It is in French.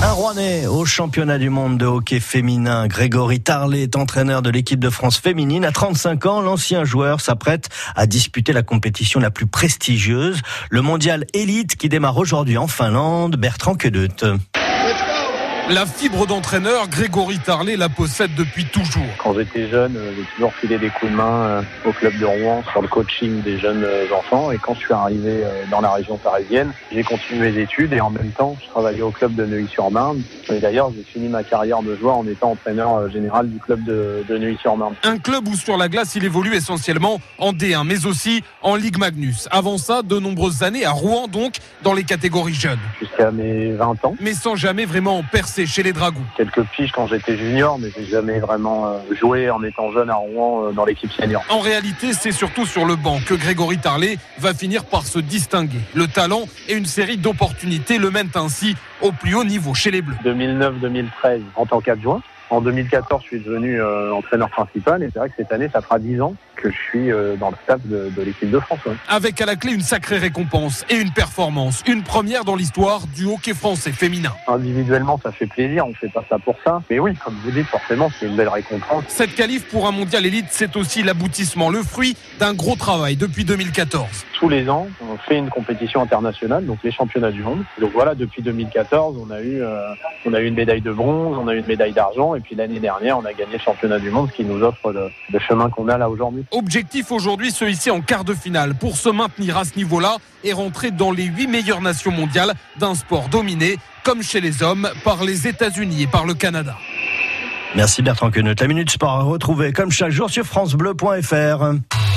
Un Rouennais au championnat du monde de hockey féminin. Grégory Tarlet est entraîneur de l'équipe de France féminine. À 35 ans, l'ancien joueur s'apprête à disputer la compétition la plus prestigieuse, le mondial élite qui démarre aujourd'hui en Finlande. Bertrand Quedeut. La fibre d'entraîneur, Grégory Tarlet la possède depuis toujours. Quand j'étais jeune, euh, j'ai toujours filé des coups de main euh, au club de Rouen sur le coaching des jeunes euh, enfants. Et quand je suis arrivé dans la région parisienne, j'ai continué mes études et en même temps, je travaillais au club de Neuilly-sur-Marne. Et d'ailleurs, j'ai fini ma carrière de joueur en étant entraîneur général du club de, de Neuilly-sur-Marne. Un club où sur la glace, il évolue essentiellement en D1, mais aussi en Ligue Magnus. Avant ça, de nombreuses années à Rouen, donc, dans les catégories jeunes. Jusqu'à mes 20 ans. Mais sans jamais vraiment percer chez les Dragons. Quelques piges quand j'étais junior, mais j'ai jamais vraiment euh, joué en étant jeune à Rouen euh, dans l'équipe senior. En réalité, c'est surtout sur le banc que Grégory Tarlet va finir par se distinguer. Le talent et une série d'opportunités le mènent ainsi au plus haut niveau chez les Bleus. 2009-2013 en tant qu'adjoint. En 2014, je suis devenu euh, entraîneur principal et c'est vrai que cette année, ça fera 10 ans que je suis euh, dans le staff de, l'équipe de France. Avec à la clé une sacrée récompense et une performance, une première dans l'histoire du hockey français féminin. Individuellement, ça fait plaisir, on fait pas ça pour ça. Mais oui, comme vous dites, forcément, c'est une belle récompense. Cette qualif pour un mondial élite, c'est aussi l'aboutissement, le fruit d'un gros travail depuis 2014. Tous les ans, on fait une compétition internationale, donc les championnats du monde. Donc voilà, depuis 2014, on a eu, euh, on a eu une médaille de bronze, on a eu une médaille d'argent, et puis l'année dernière, on a gagné le championnat du monde, ce qui nous offre le, le chemin qu'on a là aujourd'hui. Objectif aujourd'hui, se hisser en quart de finale pour se maintenir à ce niveau-là et rentrer dans les huit meilleures nations mondiales d'un sport dominé, comme chez les hommes, par les États-Unis et par le Canada. Merci Bertrand Queneut. La Minute Sport à retrouver comme chaque jour sur FranceBleu.fr.